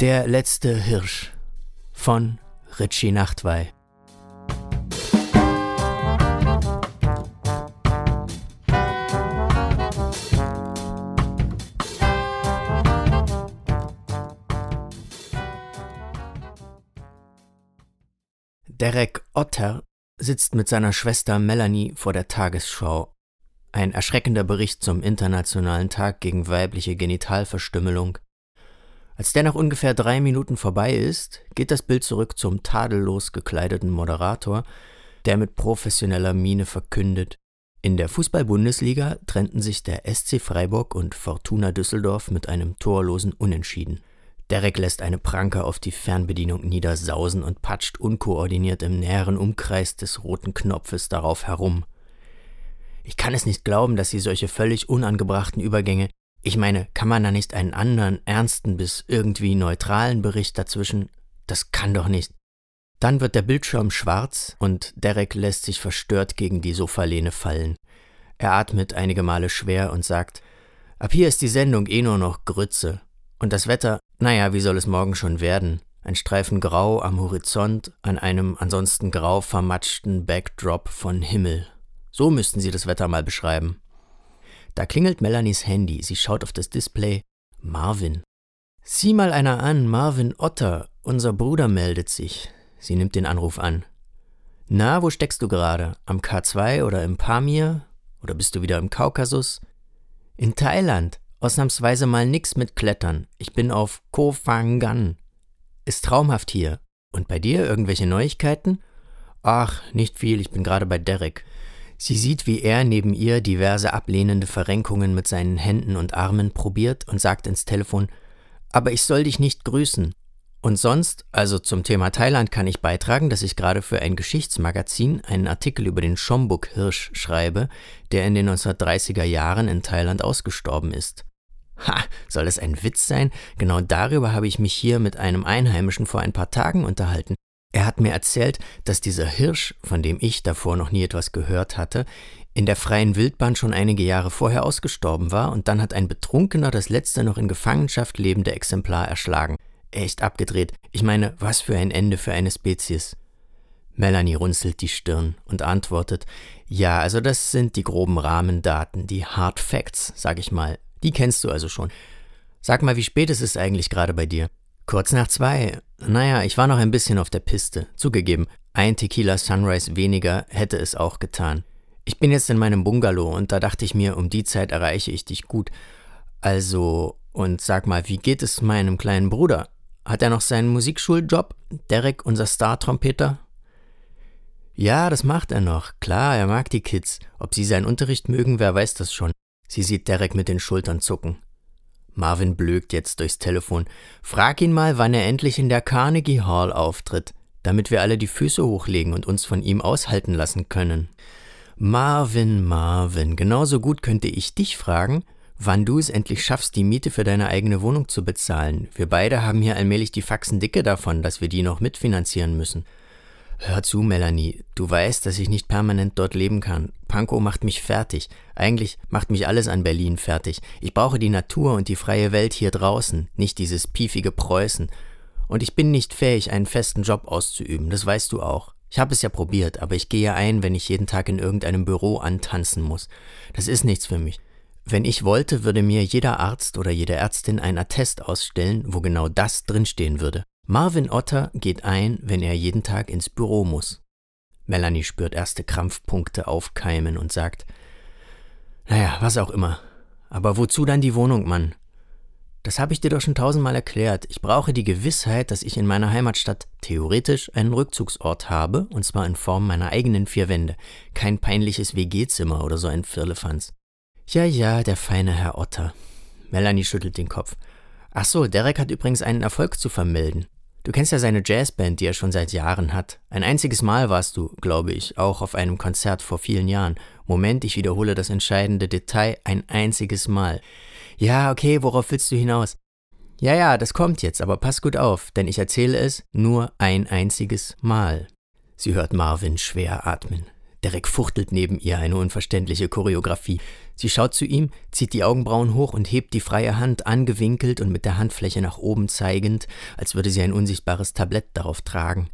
Der letzte Hirsch von Richie Nachtwey. Derek Otter sitzt mit seiner Schwester Melanie vor der Tagesschau. Ein erschreckender Bericht zum Internationalen Tag gegen weibliche Genitalverstümmelung. Als der nach ungefähr drei Minuten vorbei ist, geht das Bild zurück zum tadellos gekleideten Moderator, der mit professioneller Miene verkündet. In der Fußball-Bundesliga trennten sich der SC Freiburg und Fortuna Düsseldorf mit einem torlosen Unentschieden. Derek lässt eine Pranke auf die Fernbedienung niedersausen und patscht unkoordiniert im näheren Umkreis des roten Knopfes darauf herum. Ich kann es nicht glauben, dass sie solche völlig unangebrachten Übergänge. Ich meine, kann man da nicht einen anderen, ernsten bis irgendwie neutralen Bericht dazwischen? Das kann doch nicht. Dann wird der Bildschirm schwarz und Derek lässt sich verstört gegen die Sofalehne fallen. Er atmet einige Male schwer und sagt, ab hier ist die Sendung eh nur noch Grütze. Und das Wetter, naja, wie soll es morgen schon werden? Ein Streifen Grau am Horizont an einem ansonsten grau vermatschten Backdrop von Himmel. So müssten Sie das Wetter mal beschreiben. Da klingelt Melanies Handy. Sie schaut auf das Display. Marvin. Sieh mal einer an, Marvin Otter. Unser Bruder meldet sich. Sie nimmt den Anruf an. Na, wo steckst du gerade? Am K2 oder im Pamir? Oder bist du wieder im Kaukasus? In Thailand. Ausnahmsweise mal nix mit Klettern. Ich bin auf Koh Phangan. Ist traumhaft hier. Und bei dir irgendwelche Neuigkeiten? Ach, nicht viel, ich bin gerade bei Derek. Sie sieht, wie er neben ihr diverse ablehnende Verrenkungen mit seinen Händen und Armen probiert und sagt ins Telefon, aber ich soll dich nicht grüßen. Und sonst, also zum Thema Thailand kann ich beitragen, dass ich gerade für ein Geschichtsmagazin einen Artikel über den Schombuk-Hirsch schreibe, der in den 1930er Jahren in Thailand ausgestorben ist. Ha, soll das ein Witz sein? Genau darüber habe ich mich hier mit einem Einheimischen vor ein paar Tagen unterhalten. Er hat mir erzählt, dass dieser Hirsch, von dem ich davor noch nie etwas gehört hatte, in der freien Wildbahn schon einige Jahre vorher ausgestorben war und dann hat ein Betrunkener das letzte noch in Gefangenschaft lebende Exemplar erschlagen. Echt abgedreht. Ich meine, was für ein Ende für eine Spezies. Melanie runzelt die Stirn und antwortet, ja, also das sind die groben Rahmendaten, die Hard Facts, sag ich mal. Die kennst du also schon. Sag mal, wie spät ist es eigentlich gerade bei dir? Kurz nach zwei. Naja, ich war noch ein bisschen auf der Piste. Zugegeben, ein Tequila Sunrise weniger hätte es auch getan. Ich bin jetzt in meinem Bungalow und da dachte ich mir, um die Zeit erreiche ich dich gut. Also, und sag mal, wie geht es meinem kleinen Bruder? Hat er noch seinen Musikschuljob? Derek, unser Star-Trompeter? Ja, das macht er noch. Klar, er mag die Kids. Ob sie seinen Unterricht mögen, wer weiß das schon. Sie sieht Derek mit den Schultern zucken. Marvin blökt jetzt durchs Telefon. Frag ihn mal, wann er endlich in der Carnegie Hall auftritt, damit wir alle die Füße hochlegen und uns von ihm aushalten lassen können. Marvin, Marvin, genauso gut könnte ich dich fragen, wann du es endlich schaffst, die Miete für deine eigene Wohnung zu bezahlen. Wir beide haben hier allmählich die Faxen dicke davon, dass wir die noch mitfinanzieren müssen. Hör zu, Melanie, du weißt, dass ich nicht permanent dort leben kann. Pankow macht mich fertig. Eigentlich macht mich alles an Berlin fertig. Ich brauche die Natur und die freie Welt hier draußen, nicht dieses piefige Preußen. Und ich bin nicht fähig, einen festen Job auszuüben, das weißt du auch. Ich habe es ja probiert, aber ich gehe ein, wenn ich jeden Tag in irgendeinem Büro antanzen muss. Das ist nichts für mich. Wenn ich wollte, würde mir jeder Arzt oder jede Ärztin ein Attest ausstellen, wo genau das drinstehen würde. Marvin Otter geht ein, wenn er jeden Tag ins Büro muss. Melanie spürt erste Krampfpunkte aufkeimen und sagt, naja, was auch immer. Aber wozu dann die Wohnung, Mann? Das habe ich dir doch schon tausendmal erklärt. Ich brauche die Gewissheit, dass ich in meiner Heimatstadt theoretisch einen Rückzugsort habe, und zwar in Form meiner eigenen vier Wände. Kein peinliches WG-Zimmer oder so ein Firlefanz. Ja, ja, der feine Herr Otter. Melanie schüttelt den Kopf. Ach so, Derek hat übrigens einen Erfolg zu vermelden. Du kennst ja seine Jazzband, die er schon seit Jahren hat. Ein einziges Mal warst du, glaube ich, auch auf einem Konzert vor vielen Jahren. Moment, ich wiederhole das entscheidende Detail, ein einziges Mal. Ja, okay, worauf willst du hinaus? Ja, ja, das kommt jetzt, aber pass gut auf, denn ich erzähle es nur ein einziges Mal. Sie hört Marvin schwer atmen. Derek fuchtelt neben ihr eine unverständliche Choreografie. Sie schaut zu ihm, zieht die Augenbrauen hoch und hebt die freie Hand angewinkelt und mit der Handfläche nach oben zeigend, als würde sie ein unsichtbares Tablett darauf tragen.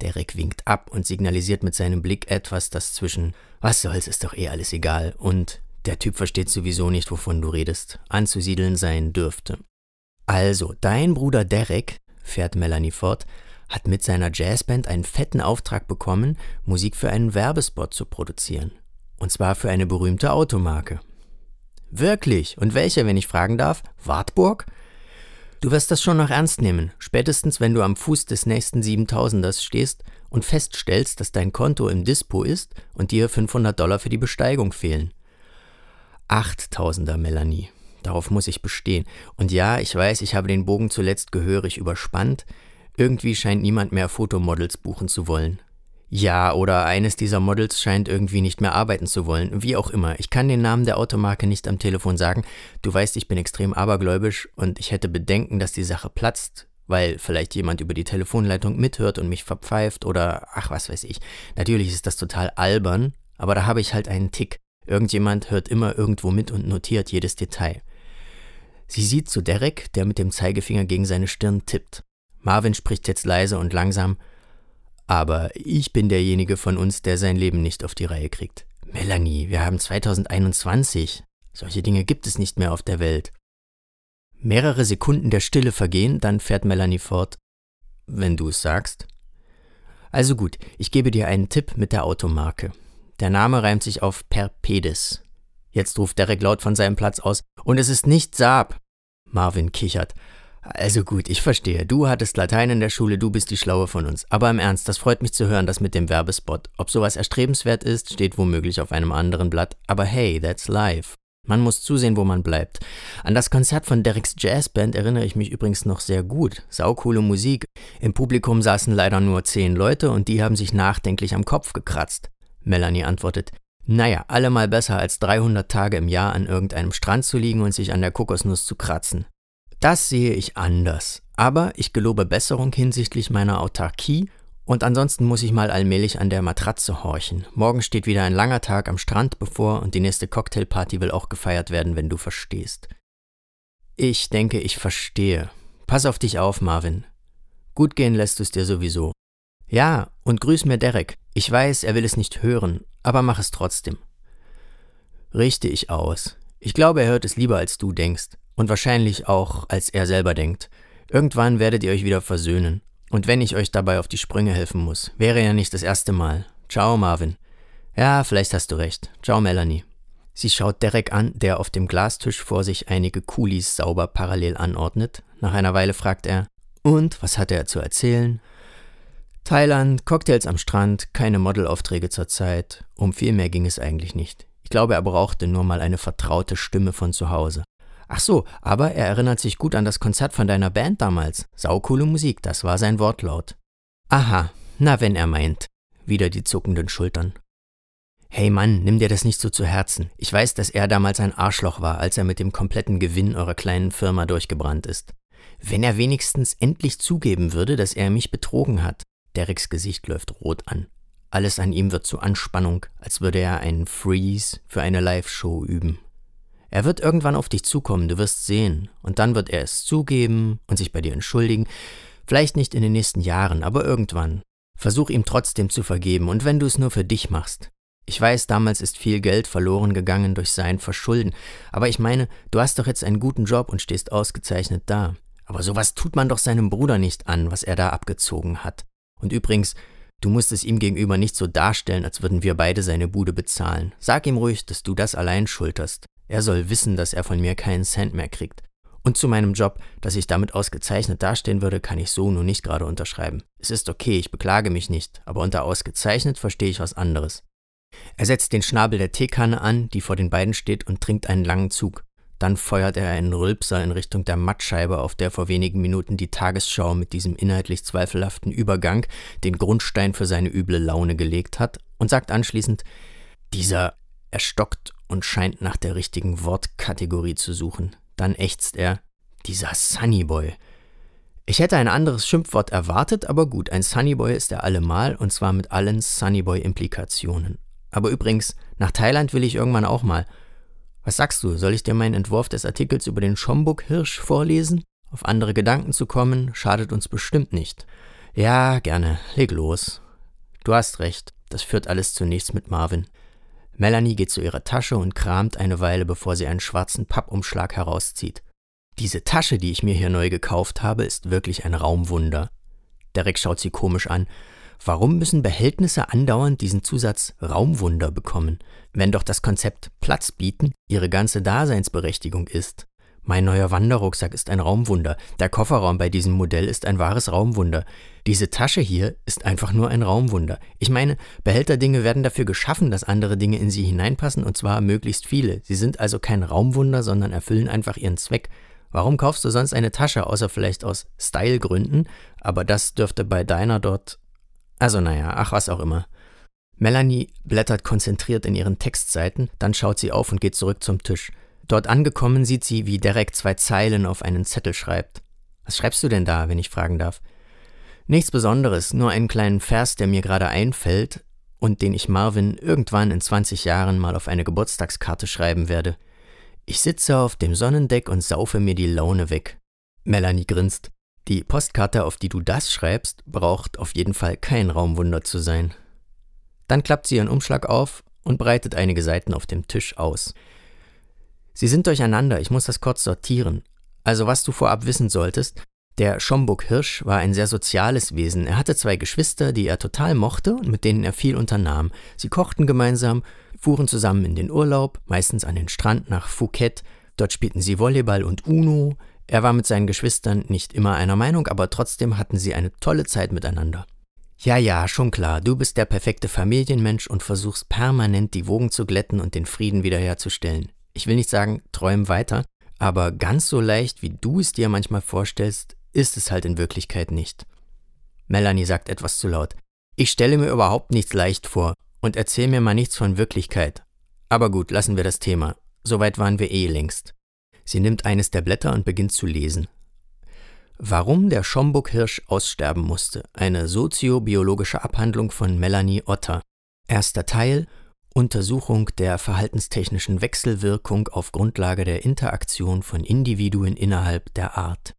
Derek winkt ab und signalisiert mit seinem Blick etwas, das zwischen Was soll's, ist doch eh alles egal und der Typ versteht sowieso nicht, wovon du redest, anzusiedeln sein dürfte. Also, dein Bruder Derek, fährt Melanie fort, hat mit seiner Jazzband einen fetten Auftrag bekommen, Musik für einen Werbespot zu produzieren. Und zwar für eine berühmte Automarke. Wirklich? Und welche, wenn ich fragen darf? Wartburg? Du wirst das schon noch ernst nehmen, spätestens wenn du am Fuß des nächsten 7000ers stehst und feststellst, dass dein Konto im Dispo ist und dir 500 Dollar für die Besteigung fehlen. 8000er, Melanie. Darauf muss ich bestehen. Und ja, ich weiß, ich habe den Bogen zuletzt gehörig überspannt, irgendwie scheint niemand mehr Fotomodels buchen zu wollen. Ja, oder eines dieser Models scheint irgendwie nicht mehr arbeiten zu wollen. Wie auch immer. Ich kann den Namen der Automarke nicht am Telefon sagen. Du weißt, ich bin extrem abergläubisch und ich hätte Bedenken, dass die Sache platzt, weil vielleicht jemand über die Telefonleitung mithört und mich verpfeift oder ach, was weiß ich. Natürlich ist das total albern, aber da habe ich halt einen Tick. Irgendjemand hört immer irgendwo mit und notiert jedes Detail. Sie sieht zu Derek, der mit dem Zeigefinger gegen seine Stirn tippt. Marvin spricht jetzt leise und langsam, aber ich bin derjenige von uns, der sein Leben nicht auf die Reihe kriegt. Melanie, wir haben 2021. Solche Dinge gibt es nicht mehr auf der Welt. Mehrere Sekunden der Stille vergehen, dann fährt Melanie fort. Wenn du es sagst. Also gut, ich gebe dir einen Tipp mit der Automarke. Der Name reimt sich auf Perpedes. Jetzt ruft Derek laut von seinem Platz aus. Und es ist nicht Saab. Marvin kichert. Also gut, ich verstehe. Du hattest Latein in der Schule, du bist die Schlaue von uns. Aber im Ernst, das freut mich zu hören, das mit dem Werbespot. Ob sowas erstrebenswert ist, steht womöglich auf einem anderen Blatt. Aber hey, that's life. Man muss zusehen, wo man bleibt. An das Konzert von Dereks Jazzband erinnere ich mich übrigens noch sehr gut. Saukoole Musik. Im Publikum saßen leider nur zehn Leute und die haben sich nachdenklich am Kopf gekratzt. Melanie antwortet, naja, allemal besser als 300 Tage im Jahr an irgendeinem Strand zu liegen und sich an der Kokosnuss zu kratzen. Das sehe ich anders. Aber ich gelobe Besserung hinsichtlich meiner Autarkie und ansonsten muss ich mal allmählich an der Matratze horchen. Morgen steht wieder ein langer Tag am Strand bevor und die nächste Cocktailparty will auch gefeiert werden, wenn du verstehst. Ich denke, ich verstehe. Pass auf dich auf, Marvin. Gut gehen lässt du es dir sowieso. Ja, und grüß mir Derek. Ich weiß, er will es nicht hören, aber mach es trotzdem. Richte ich aus. Ich glaube, er hört es lieber, als du denkst. Und wahrscheinlich auch, als er selber denkt. Irgendwann werdet ihr euch wieder versöhnen. Und wenn ich euch dabei auf die Sprünge helfen muss, wäre ja nicht das erste Mal. Ciao, Marvin. Ja, vielleicht hast du recht. Ciao, Melanie. Sie schaut Derek an, der auf dem Glastisch vor sich einige Kulis sauber parallel anordnet. Nach einer Weile fragt er, und, was hat er zu erzählen? Thailand, Cocktails am Strand, keine Modelaufträge zur Zeit. Um viel mehr ging es eigentlich nicht. Ich glaube, er brauchte nur mal eine vertraute Stimme von zu Hause. Ach so, aber er erinnert sich gut an das Konzert von deiner Band damals. Saukoole Musik, das war sein Wortlaut. Aha, na wenn er meint. Wieder die zuckenden Schultern. Hey Mann, nimm dir das nicht so zu Herzen. Ich weiß, dass er damals ein Arschloch war, als er mit dem kompletten Gewinn eurer kleinen Firma durchgebrannt ist. Wenn er wenigstens endlich zugeben würde, dass er mich betrogen hat. Dereks Gesicht läuft rot an. Alles an ihm wird zu Anspannung, als würde er einen Freeze für eine Live-Show üben. Er wird irgendwann auf dich zukommen, du wirst sehen, und dann wird er es zugeben und sich bei dir entschuldigen, vielleicht nicht in den nächsten Jahren, aber irgendwann. Versuch ihm trotzdem zu vergeben, und wenn du es nur für dich machst. Ich weiß, damals ist viel Geld verloren gegangen durch sein Verschulden, aber ich meine, du hast doch jetzt einen guten Job und stehst ausgezeichnet da. Aber sowas tut man doch seinem Bruder nicht an, was er da abgezogen hat. Und übrigens, du musst es ihm gegenüber nicht so darstellen, als würden wir beide seine Bude bezahlen. Sag ihm ruhig, dass du das allein schulterst. Er soll wissen, dass er von mir keinen Cent mehr kriegt. Und zu meinem Job, dass ich damit ausgezeichnet dastehen würde, kann ich so nun nicht gerade unterschreiben. Es ist okay, ich beklage mich nicht, aber unter ausgezeichnet verstehe ich was anderes. Er setzt den Schnabel der Teekanne an, die vor den beiden steht, und trinkt einen langen Zug. Dann feuert er einen Rülpser in Richtung der Mattscheibe, auf der vor wenigen Minuten die Tagesschau mit diesem inhaltlich zweifelhaften Übergang den Grundstein für seine üble Laune gelegt hat, und sagt anschließend, dieser, er stockt und scheint nach der richtigen Wortkategorie zu suchen. Dann ächzt er, dieser Sunnyboy. Ich hätte ein anderes Schimpfwort erwartet, aber gut, ein Sunnyboy ist er allemal und zwar mit allen Sunnyboy-Implikationen. Aber übrigens, nach Thailand will ich irgendwann auch mal. Was sagst du, soll ich dir meinen Entwurf des Artikels über den Schombuk-Hirsch vorlesen? Auf andere Gedanken zu kommen, schadet uns bestimmt nicht. Ja, gerne, leg los. Du hast recht, das führt alles zunächst mit Marvin. Melanie geht zu ihrer Tasche und kramt eine Weile, bevor sie einen schwarzen Pappumschlag herauszieht. Diese Tasche, die ich mir hier neu gekauft habe, ist wirklich ein Raumwunder. Derek schaut sie komisch an. Warum müssen Behältnisse andauernd diesen Zusatz Raumwunder bekommen, wenn doch das Konzept Platz bieten ihre ganze Daseinsberechtigung ist? Mein neuer Wanderrucksack ist ein Raumwunder. Der Kofferraum bei diesem Modell ist ein wahres Raumwunder. Diese Tasche hier ist einfach nur ein Raumwunder. Ich meine, Behälterdinge werden dafür geschaffen, dass andere Dinge in sie hineinpassen, und zwar möglichst viele. Sie sind also kein Raumwunder, sondern erfüllen einfach ihren Zweck. Warum kaufst du sonst eine Tasche, außer vielleicht aus Stylegründen? Aber das dürfte bei deiner dort. Also naja, ach was auch immer. Melanie blättert konzentriert in ihren Textseiten, dann schaut sie auf und geht zurück zum Tisch. Dort angekommen sieht sie, wie Derek zwei Zeilen auf einen Zettel schreibt. Was schreibst du denn da, wenn ich fragen darf? Nichts Besonderes, nur einen kleinen Vers, der mir gerade einfällt und den ich Marvin irgendwann in 20 Jahren mal auf eine Geburtstagskarte schreiben werde. Ich sitze auf dem Sonnendeck und saufe mir die Laune weg. Melanie grinst. Die Postkarte, auf die du das schreibst, braucht auf jeden Fall kein Raumwunder zu sein. Dann klappt sie ihren Umschlag auf und breitet einige Seiten auf dem Tisch aus. Sie sind durcheinander, ich muss das kurz sortieren. Also was du vorab wissen solltest, der Schomburg Hirsch war ein sehr soziales Wesen. Er hatte zwei Geschwister, die er total mochte und mit denen er viel unternahm. Sie kochten gemeinsam fuhren zusammen in den Urlaub, meistens an den Strand nach Phuket. Dort spielten sie Volleyball und Uno. Er war mit seinen Geschwistern nicht immer einer Meinung, aber trotzdem hatten sie eine tolle Zeit miteinander. Ja, ja, schon klar, du bist der perfekte Familienmensch und versuchst permanent die Wogen zu glätten und den Frieden wiederherzustellen. Ich will nicht sagen, träum weiter, aber ganz so leicht, wie du es dir manchmal vorstellst, ist es halt in Wirklichkeit nicht. Melanie sagt etwas zu laut. Ich stelle mir überhaupt nichts leicht vor und erzähl mir mal nichts von Wirklichkeit. Aber gut, lassen wir das Thema. Soweit waren wir eh längst. Sie nimmt eines der Blätter und beginnt zu lesen. Warum der Schomburg-Hirsch aussterben musste. Eine soziobiologische Abhandlung von Melanie Otter. Erster Teil Untersuchung der verhaltenstechnischen Wechselwirkung auf Grundlage der Interaktion von Individuen innerhalb der Art.